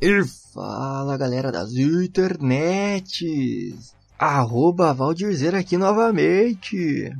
E fala galera das internets! Arroba Valdirzer aqui novamente!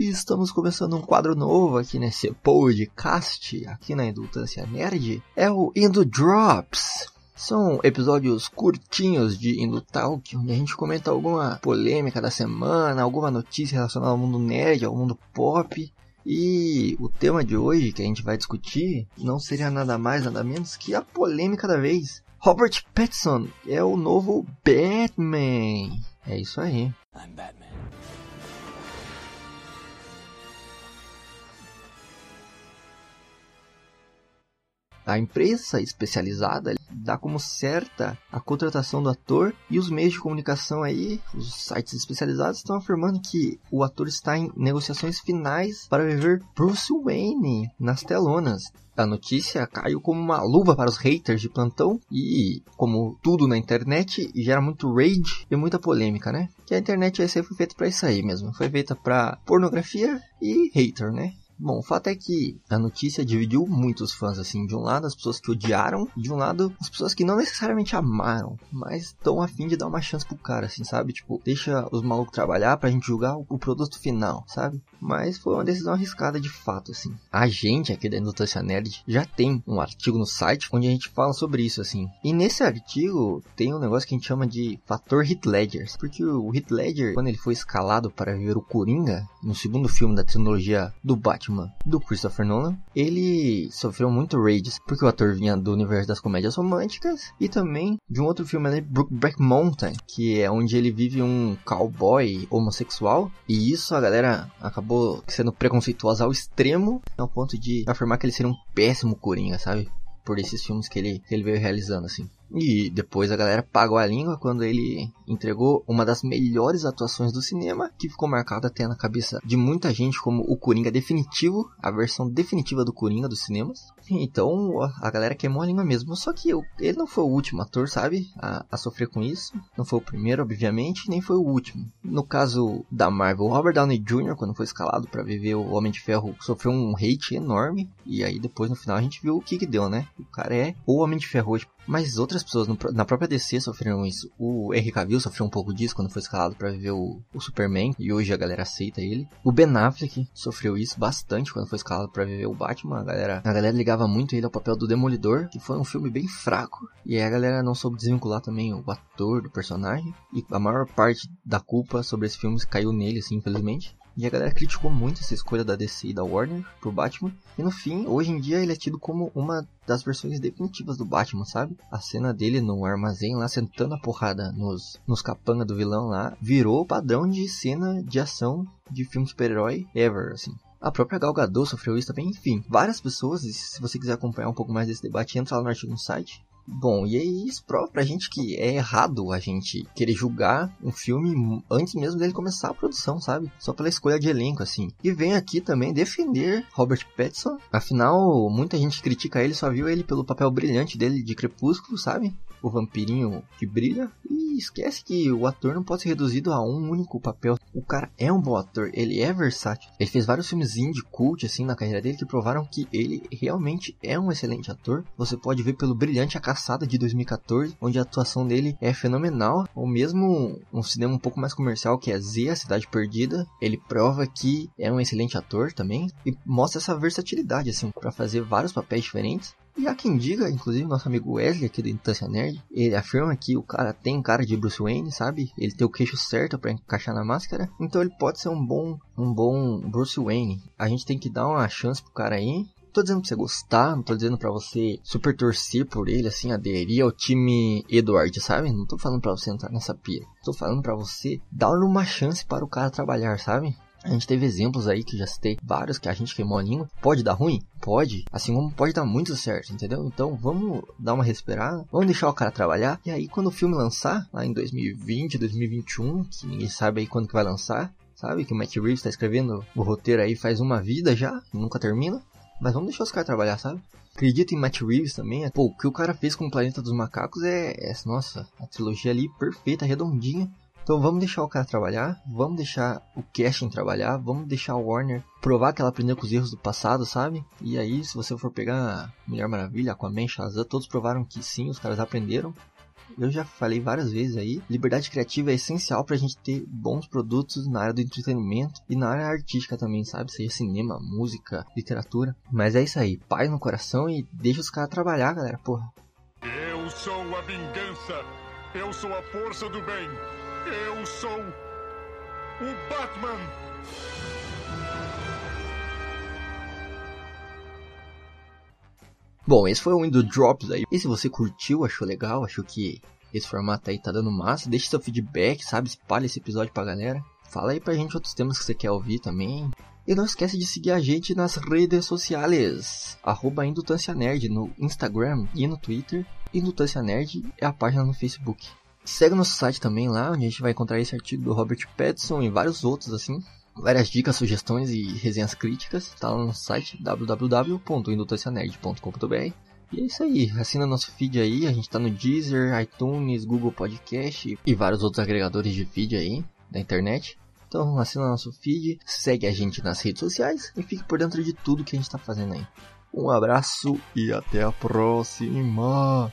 E estamos começando um quadro novo aqui nesse podcast, aqui na Indultância Nerd. É o Indo Drops. São episódios curtinhos de Indo Talk, onde a gente comenta alguma polêmica da semana, alguma notícia relacionada ao mundo nerd, ao mundo pop. E o tema de hoje que a gente vai discutir não seria nada mais, nada menos que a polêmica da vez. Robert Pattinson é o novo Batman. É isso aí. I'm Batman. A imprensa especializada dá como certa a contratação do ator e os meios de comunicação aí, os sites especializados estão afirmando que o ator está em negociações finais para viver Bruce Wayne nas telonas. A notícia caiu como uma luva para os haters de plantão e, como tudo na internet, gera muito rage e muita polêmica, né? Que a internet aí foi feita para isso aí mesmo, foi feita para pornografia e hater, né? Bom, o fato é que a notícia dividiu muitos fãs, assim. De um lado, as pessoas que odiaram, de um lado, as pessoas que não necessariamente amaram, mas estão afim de dar uma chance pro cara, assim, sabe? Tipo, deixa os malucos trabalhar pra gente julgar o produto final, sabe? Mas foi uma decisão arriscada de fato, assim. A gente aqui da Indutância Nerd já tem um artigo no site onde a gente fala sobre isso, assim. E nesse artigo tem um negócio que a gente chama de fator Hit Ledger. Porque o Hit Ledger, quando ele foi escalado para viver o Coringa, no segundo filme da trilogia do Batman, do Christopher Nolan, ele sofreu muito rage porque o ator vinha do universo das comédias românticas e também de um outro filme ali, Brookback Mountain, que é onde ele vive um cowboy homossexual e isso a galera acabou sendo preconceituosa ao extremo, ao ponto de afirmar que ele seria um péssimo coringa, sabe? Por esses filmes que ele, que ele veio realizando, assim. E depois a galera pagou a língua quando ele entregou uma das melhores atuações do cinema, que ficou marcada até na cabeça de muita gente como o Coringa definitivo, a versão definitiva do Coringa dos cinemas. Então a galera queimou a língua mesmo. Só que ele não foi o último ator, sabe? A, a sofrer com isso. Não foi o primeiro, obviamente, nem foi o último. No caso da Marvel, Robert Downey Jr., quando foi escalado para viver o Homem de Ferro, sofreu um hate enorme. E aí depois no final a gente viu o que que deu, né? O cara é o Homem de Ferro hoje. Mas outras pessoas no, na própria DC sofreram isso. O Henry Cavill sofreu um pouco disso quando foi escalado para viver o, o, Superman e hoje a galera aceita ele. O Ben Affleck sofreu isso bastante quando foi escalado para viver o Batman. A galera, a galera ligava muito ele ao papel do Demolidor, que foi um filme bem fraco. E aí a galera não soube desvincular também o ator do personagem. E a maior parte da culpa sobre esse filme caiu nele, assim, infelizmente. E a galera criticou muito essa escolha da DC e da Warner pro Batman. E no fim, hoje em dia ele é tido como uma das versões definitivas do Batman, sabe? A cena dele no armazém lá sentando a porrada nos, nos capanga do vilão lá virou padrão de cena de ação de filme super-herói ever, assim. A própria Gal Gadot sofreu isso também, enfim. Várias pessoas, se você quiser acompanhar um pouco mais desse debate, entra lá no artigo no site. Bom, e aí isso prova pra gente que é errado a gente querer julgar um filme antes mesmo dele começar a produção, sabe? Só pela escolha de elenco, assim. E vem aqui também defender Robert Pattinson. Afinal, muita gente critica ele, só viu ele pelo papel brilhante dele de Crepúsculo, sabe? O vampirinho que brilha. E esquece que o ator não pode ser reduzido a um único papel. O cara é um bom ator, ele é versátil. Ele fez vários filmes indie cult, assim, na carreira dele, que provaram que ele realmente é um excelente ator. Você pode ver pelo brilhante A Caçada de 2014, onde a atuação dele é fenomenal. Ou mesmo um cinema um pouco mais comercial, que é Z, A Cidade Perdida. Ele prova que é um excelente ator também. E mostra essa versatilidade, assim, para fazer vários papéis diferentes. E há quem diga, inclusive nosso amigo Wesley aqui do Instância Nerd, ele afirma que o cara tem cara de Bruce Wayne, sabe? Ele tem o queixo certo para encaixar na máscara, então ele pode ser um bom, um bom Bruce Wayne. A gente tem que dar uma chance pro cara aí. Tô dizendo pra você gostar, não tô dizendo pra você super torcer por ele, assim, aderir ao time Edward, sabe? Não tô falando pra você entrar nessa pira. Tô falando pra você dar uma chance para o cara trabalhar, sabe? A gente teve exemplos aí que já citei vários que a gente queimou a língua. Pode dar ruim? Pode. Assim como pode dar muito certo, entendeu? Então vamos dar uma respirada, vamos deixar o cara trabalhar. E aí quando o filme lançar, lá em 2020, 2021, que ninguém sabe aí quando que vai lançar, sabe? Que o Matt Reeves tá escrevendo o roteiro aí faz uma vida já, nunca termina. Mas vamos deixar os caras trabalhar, sabe? Acredito em Matt Reeves também. Pô, o que o cara fez com o Planeta dos Macacos é, é nossa, a trilogia ali perfeita, redondinha. Então vamos deixar o cara trabalhar, vamos deixar o casting trabalhar, vamos deixar o Warner provar que ela aprendeu com os erros do passado, sabe? E aí, se você for pegar Mulher Maravilha, Aquaman, Shazam, todos provaram que sim, os caras aprenderam. Eu já falei várias vezes aí, liberdade criativa é essencial pra gente ter bons produtos na área do entretenimento e na área artística também, sabe? Seja cinema, música, literatura. Mas é isso aí, paz no coração e deixa os caras trabalhar, galera, porra. Eu sou a vingança. Eu sou a força do bem. Eu sou o Batman. Bom, esse foi o Window Drops aí. E se você curtiu, achou legal, achou que esse formato aí tá dando massa, deixe seu feedback, sabe? Espalhe esse episódio pra galera. Fala aí pra gente outros temas que você quer ouvir também. E não esquece de seguir a gente nas redes sociais. Arroba Indutância Nerd no Instagram e no Twitter. Indutância Nerd é a página no Facebook. Segue nosso site também lá, onde a gente vai encontrar esse artigo do Robert Pattinson e vários outros assim. Várias dicas, sugestões e resenhas críticas. Tá lá no site www.indutancianerd.com.br E é isso aí, assina nosso feed aí, a gente tá no Deezer, iTunes, Google Podcast e vários outros agregadores de feed aí da internet. Então assina nosso feed, segue a gente nas redes sociais e fique por dentro de tudo que a gente tá fazendo aí. Um abraço e até a próxima!